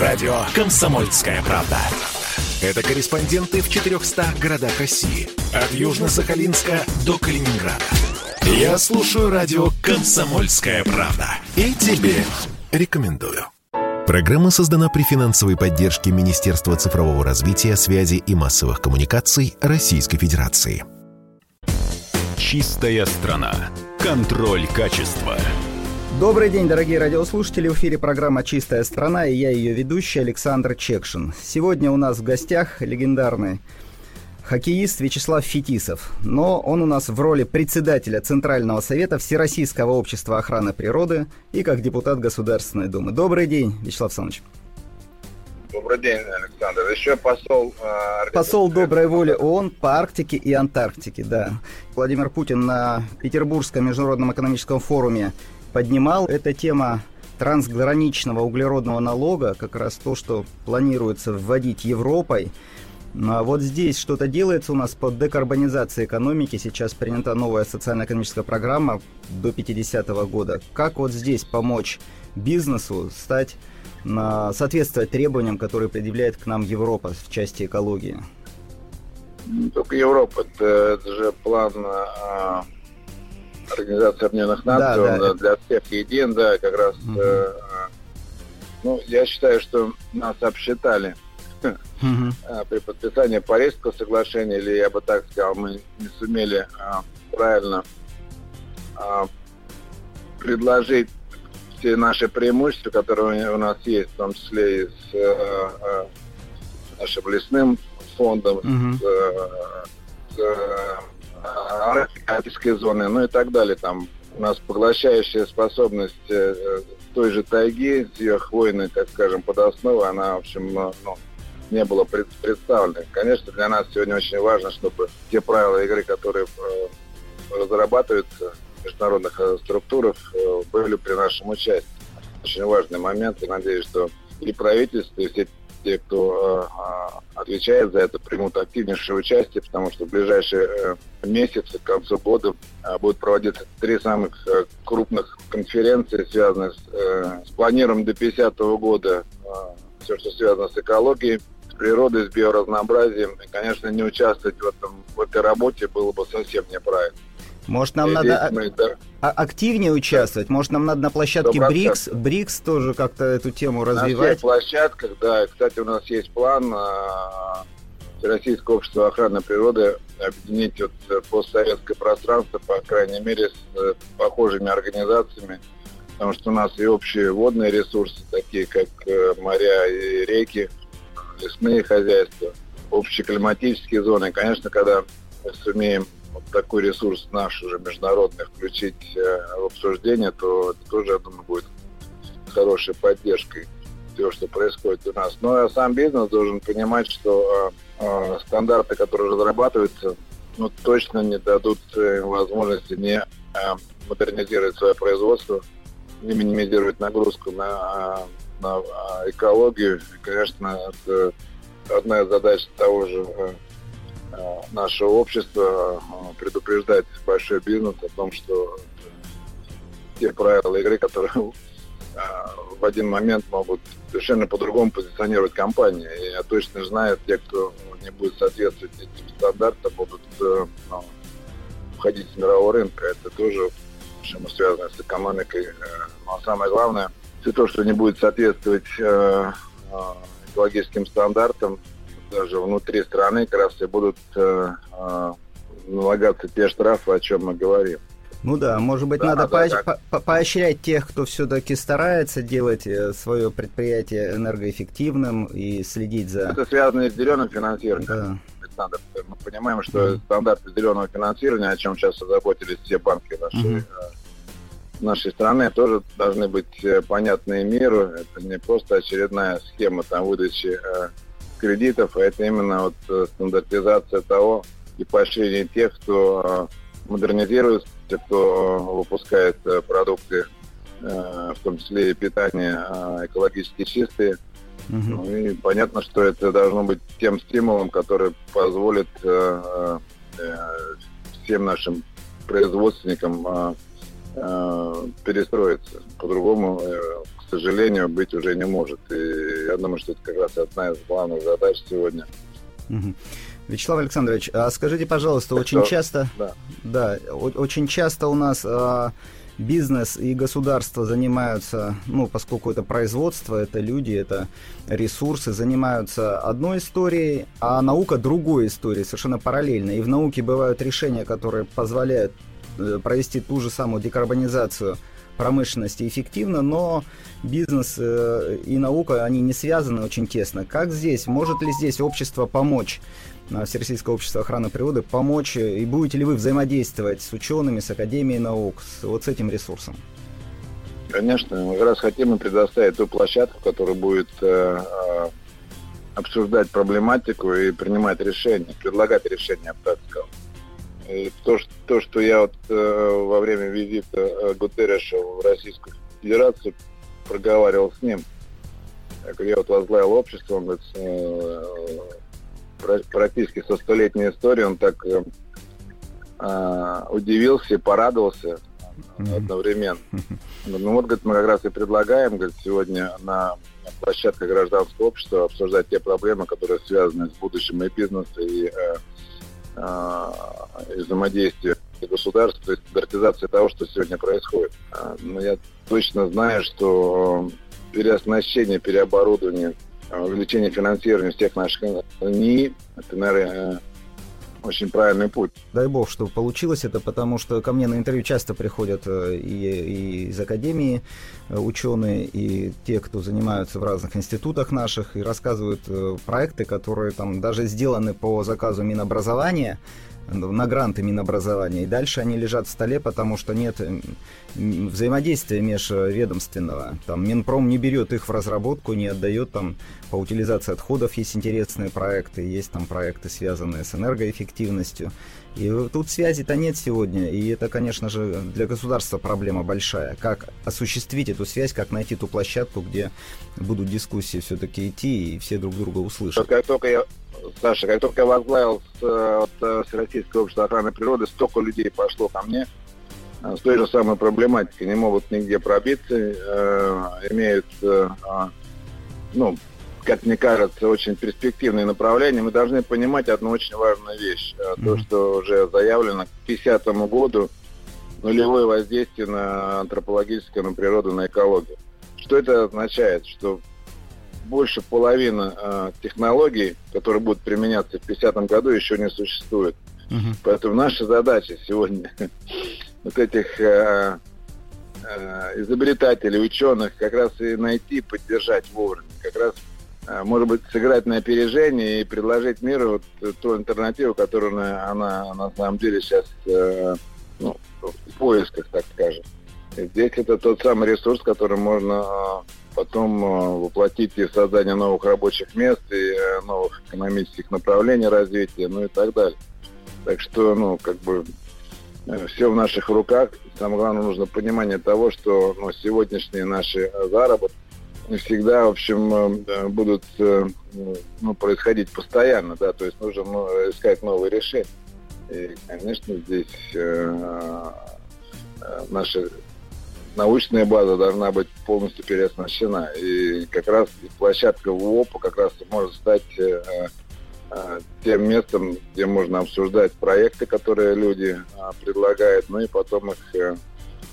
Радио «Комсомольская правда». Это корреспонденты в 400 городах России. От Южно-Сахалинска до Калининграда. Я слушаю радио «Комсомольская правда». И тебе рекомендую. Программа создана при финансовой поддержке Министерства цифрового развития, связи и массовых коммуникаций Российской Федерации. Чистая страна. Контроль качества. Добрый день, дорогие радиослушатели. В эфире программа «Чистая страна» и я ее ведущий Александр Чекшин. Сегодня у нас в гостях легендарный хоккеист Вячеслав Фетисов. Но он у нас в роли председателя Центрального совета Всероссийского общества охраны природы и как депутат Государственной Думы. Добрый день, Вячеслав Александрович. Добрый день, Александр. Еще посол... Э, посол доброй воли ООН по Арктике и Антарктике, да. Владимир Путин на Петербургском международном экономическом форуме поднимал. Эта тема трансграничного углеродного налога, как раз то, что планируется вводить Европой. Ну, а вот здесь что-то делается у нас по декарбонизации экономики. Сейчас принята новая социально-экономическая программа до 50 -го года. Как вот здесь помочь бизнесу стать, на, соответствовать требованиям, которые предъявляет к нам Европа в части экологии? Не только Европа, это, это же план а, Организации Объединенных Наций, да, он да. для всех един, да, как раз. Угу. Э, ну, я считаю, что нас обсчитали угу. при подписании Парижского соглашения, или я бы так сказал, мы не сумели а, правильно а, предложить все наши преимущества, которые у нас есть, в том числе и с а, а, нашим лесным фондом, угу. с, с арктической зоны, ну и так далее. Там у нас поглощающая способность э, той же тайги ее хвойной, так скажем, под основой, она, в общем, ну, не было представлена. Конечно, для нас сегодня очень важно, чтобы те правила игры, которые э, разрабатываются в международных э, структурах, были при нашем участии. Очень важный момент, и надеюсь, что и правительство, и все те, кто э, отвечает за это, примут активнейшее участие, потому что в ближайшие э, месяцы, к концу года, э, будут проводиться три самых э, крупных конференции, связанные с, э, с планированием до 50 -го года э, все, что связано с экологией, с природой, с биоразнообразием. И, конечно, не участвовать в, этом, в этой работе было бы совсем неправильно. Может, нам надо мы, да. активнее участвовать? Может, нам надо на площадке БРИКС, БРИКС тоже как-то эту тему развивать? На всех площадках, да. Кстати, у нас есть план а, Российского общества охраны природы объединить вот э, постсоветское пространство, по крайней мере, с э, похожими организациями, потому что у нас и общие водные ресурсы, такие как э, моря и реки, лесные хозяйства, общие климатические зоны. конечно, когда мы сумеем вот такой ресурс наш уже международный включить э, в обсуждение, то это тоже, я думаю, будет хорошей поддержкой всего, что происходит у нас. Но сам бизнес должен понимать, что э, э, стандарты, которые разрабатываются, ну, точно не дадут э, возможности не э, модернизировать свое производство, не минимизировать нагрузку на, на экологию. И, конечно, это одна из задач того же наше общество э, предупреждать большой бизнес о том, что те правила игры, которые э, в один момент могут совершенно по-другому позиционировать компании. И я точно знаю, те, кто не будет соответствовать этим стандартам, будут ну, входить с мирового рынка. Это тоже чем связано с экономикой. Но самое главное, все то, что не будет соответствовать экологическим стандартам, даже внутри страны как раз и будут э, э, налагаться те штрафы, о чем мы говорим. Ну да, может быть, да, надо да, по- да. По- поощрять тех, кто все-таки старается делать э, свое предприятие энергоэффективным и следить за... Это связано с зеленым финансированием. Да. Александр, мы понимаем, что mm-hmm. стандарты зеленого финансирования, о чем сейчас озаботились все банки нашей, mm-hmm. нашей страны, тоже должны быть понятны миру. Это не просто очередная схема там выдачи кредитов, а это именно вот э, стандартизация того и поощрение тех, кто э, модернизирует, кто э, выпускает продукты, в том числе и питание экологически чистые. Угу. Ну, и понятно, что это должно быть тем стимулом, который позволит всем нашим производственникам э, перестроиться. По-другому, э, к сожалению, быть уже не может. И я думаю, что это как раз одна из главных задач сегодня. Угу. Вячеслав Александрович, а скажите, пожалуйста, очень часто, да. Да, очень часто у нас а, бизнес и государство занимаются, ну, поскольку это производство, это люди, это ресурсы, занимаются одной историей, а наука другой историей, совершенно параллельно. И в науке бывают решения, которые позволяют провести ту же самую декарбонизацию промышленности эффективно, но бизнес э, и наука, они не связаны очень тесно. Как здесь? Может ли здесь общество помочь Всероссийского общества охраны природы помочь, и будете ли вы взаимодействовать с учеными, с Академией наук, с, вот с этим ресурсом? Конечно, мы как раз хотим предоставить ту площадку, которая будет э, э, обсуждать проблематику и принимать решения, предлагать решения, я бы. И то, что, то, что я вот э, во время визита э, Гутерреша в Российскую Федерацию проговаривал с ним, я вот возглавил общество, он говорит, э, практически со столетней историей, он так э, э, удивился и порадовался mm-hmm. одновременно. Ну вот, говорит, мы как раз и предлагаем, говорит, сегодня на площадке гражданского общества обсуждать те проблемы, которые связаны с будущим и бизнеса, и, э, э, и взаимодействием государства, есть стандартизация того, что сегодня происходит. Э, но я точно знаю, что переоснащение, переоборудование увеличение финансирования всех наших НИИ, это, наверное, очень правильный путь. Дай бог, что получилось это, потому что ко мне на интервью часто приходят э, и, и из академии э, ученые, и те, кто занимаются в разных институтах наших, и рассказывают э, проекты, которые там даже сделаны по заказу Минобразования, на гранты Минобразования. И дальше они лежат в столе, потому что нет взаимодействия межведомственного. Там Минпром не берет их в разработку, не отдает там по утилизации отходов есть интересные проекты, есть там проекты, связанные с энергоэффективностью. И тут связи-то нет сегодня, и это, конечно же, для государства проблема большая. Как осуществить эту связь, как найти ту площадку, где будут дискуссии все-таки идти, и все друг друга услышат. Как только я Саша, как только я возглавил с, от э, Всероссийского общества охраны природы, столько людей пошло ко мне э, с той же самой проблематикой, не могут нигде пробиться, э, имеют, э, а, ну, как мне кажется, очень перспективные направления. Мы должны понимать одну очень важную вещь. Mm-hmm. То, что уже заявлено к 50 году нулевое воздействие на антропологическое, на природу, на экологию. Что это означает? Что больше половины э, технологий, которые будут применяться в 50-м году, еще не существует. Угу. Поэтому наша задача сегодня вот этих э, э, изобретателей, ученых как раз и найти, поддержать вовремя. Как раз, э, может быть, сыграть на опережение и предложить миру вот ту альтернативу, которую она, она на самом деле сейчас э, ну, в поисках, так скажем. И здесь это тот самый ресурс, который можно э, потом э, воплотить и создание новых рабочих мест, и э, новых экономических направлений развития, ну и так далее. Так что, ну, как бы э, все в наших руках. Самое главное, нужно понимание того, что ну, сегодняшние наши заработки не всегда, в общем, будут ну, происходить постоянно, да, то есть нужно ну, искать новые решения. И, конечно, здесь э, наши научная база должна быть полностью переоснащена. И как раз площадка ВОПа как раз может стать э, э, тем местом, где можно обсуждать проекты, которые люди э, предлагают, ну и потом их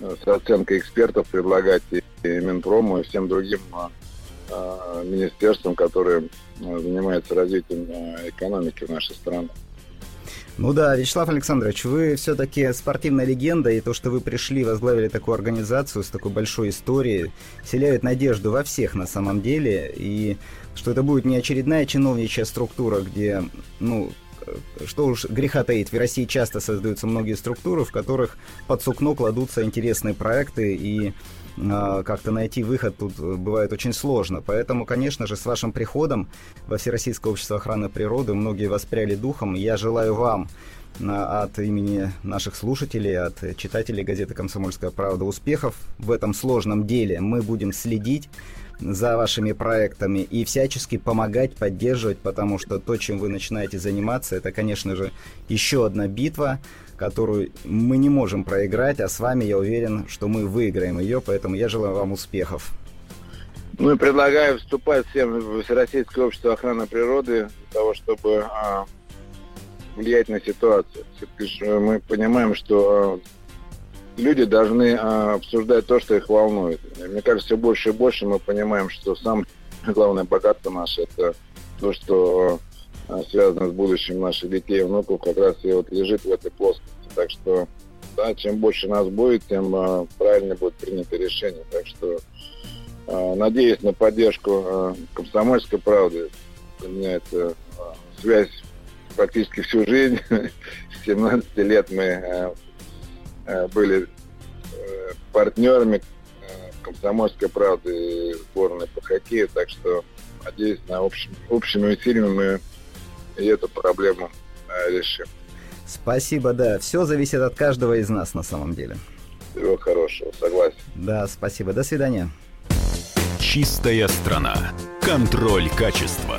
с оценкой экспертов предлагать и, Минпрому, и всем другим министерствам, которые занимаются развитием экономики в нашей стране. Ну да, Вячеслав Александрович, вы все-таки спортивная легенда, и то, что вы пришли, возглавили такую организацию с такой большой историей, вселяет надежду во всех на самом деле, и что это будет не очередная чиновничья структура, где, ну, что уж греха таить, в России часто создаются многие структуры, в которых под сукно кладутся интересные проекты, и а, как-то найти выход тут бывает очень сложно. Поэтому, конечно же, с вашим приходом во Всероссийское общество охраны природы многие воспряли духом. Я желаю вам от имени наших слушателей, от читателей газеты «Комсомольская правда» успехов в этом сложном деле. Мы будем следить за вашими проектами и всячески помогать, поддерживать, потому что то, чем вы начинаете заниматься, это, конечно же, еще одна битва, которую мы не можем проиграть, а с вами я уверен, что мы выиграем ее, поэтому я желаю вам успехов. Ну и предлагаю вступать всем в Всероссийское общество охраны природы для того, чтобы а, влиять на ситуацию. Мы понимаем, что а, люди должны а, обсуждать то, что их волнует. Мне кажется, все больше и больше мы понимаем, что самое главное богатство наше это то, что а, связано с будущим наших детей и внуков, как раз и вот лежит в этой плоскости. Так что, да, чем больше нас будет, тем а, правильнее будет принято решение. Так что надеюсь на поддержку комсомольской правды. У меня это связь практически всю жизнь. С 17 лет мы были а, партнерами а, комсомольской правды и сборной по хоккею. Так что надеюсь на общем, общими усилиями мы и эту проблему э, решим. Спасибо, да. Все зависит от каждого из нас на самом деле. Всего хорошего, согласен. Да, спасибо. До свидания. Чистая страна. Контроль качества.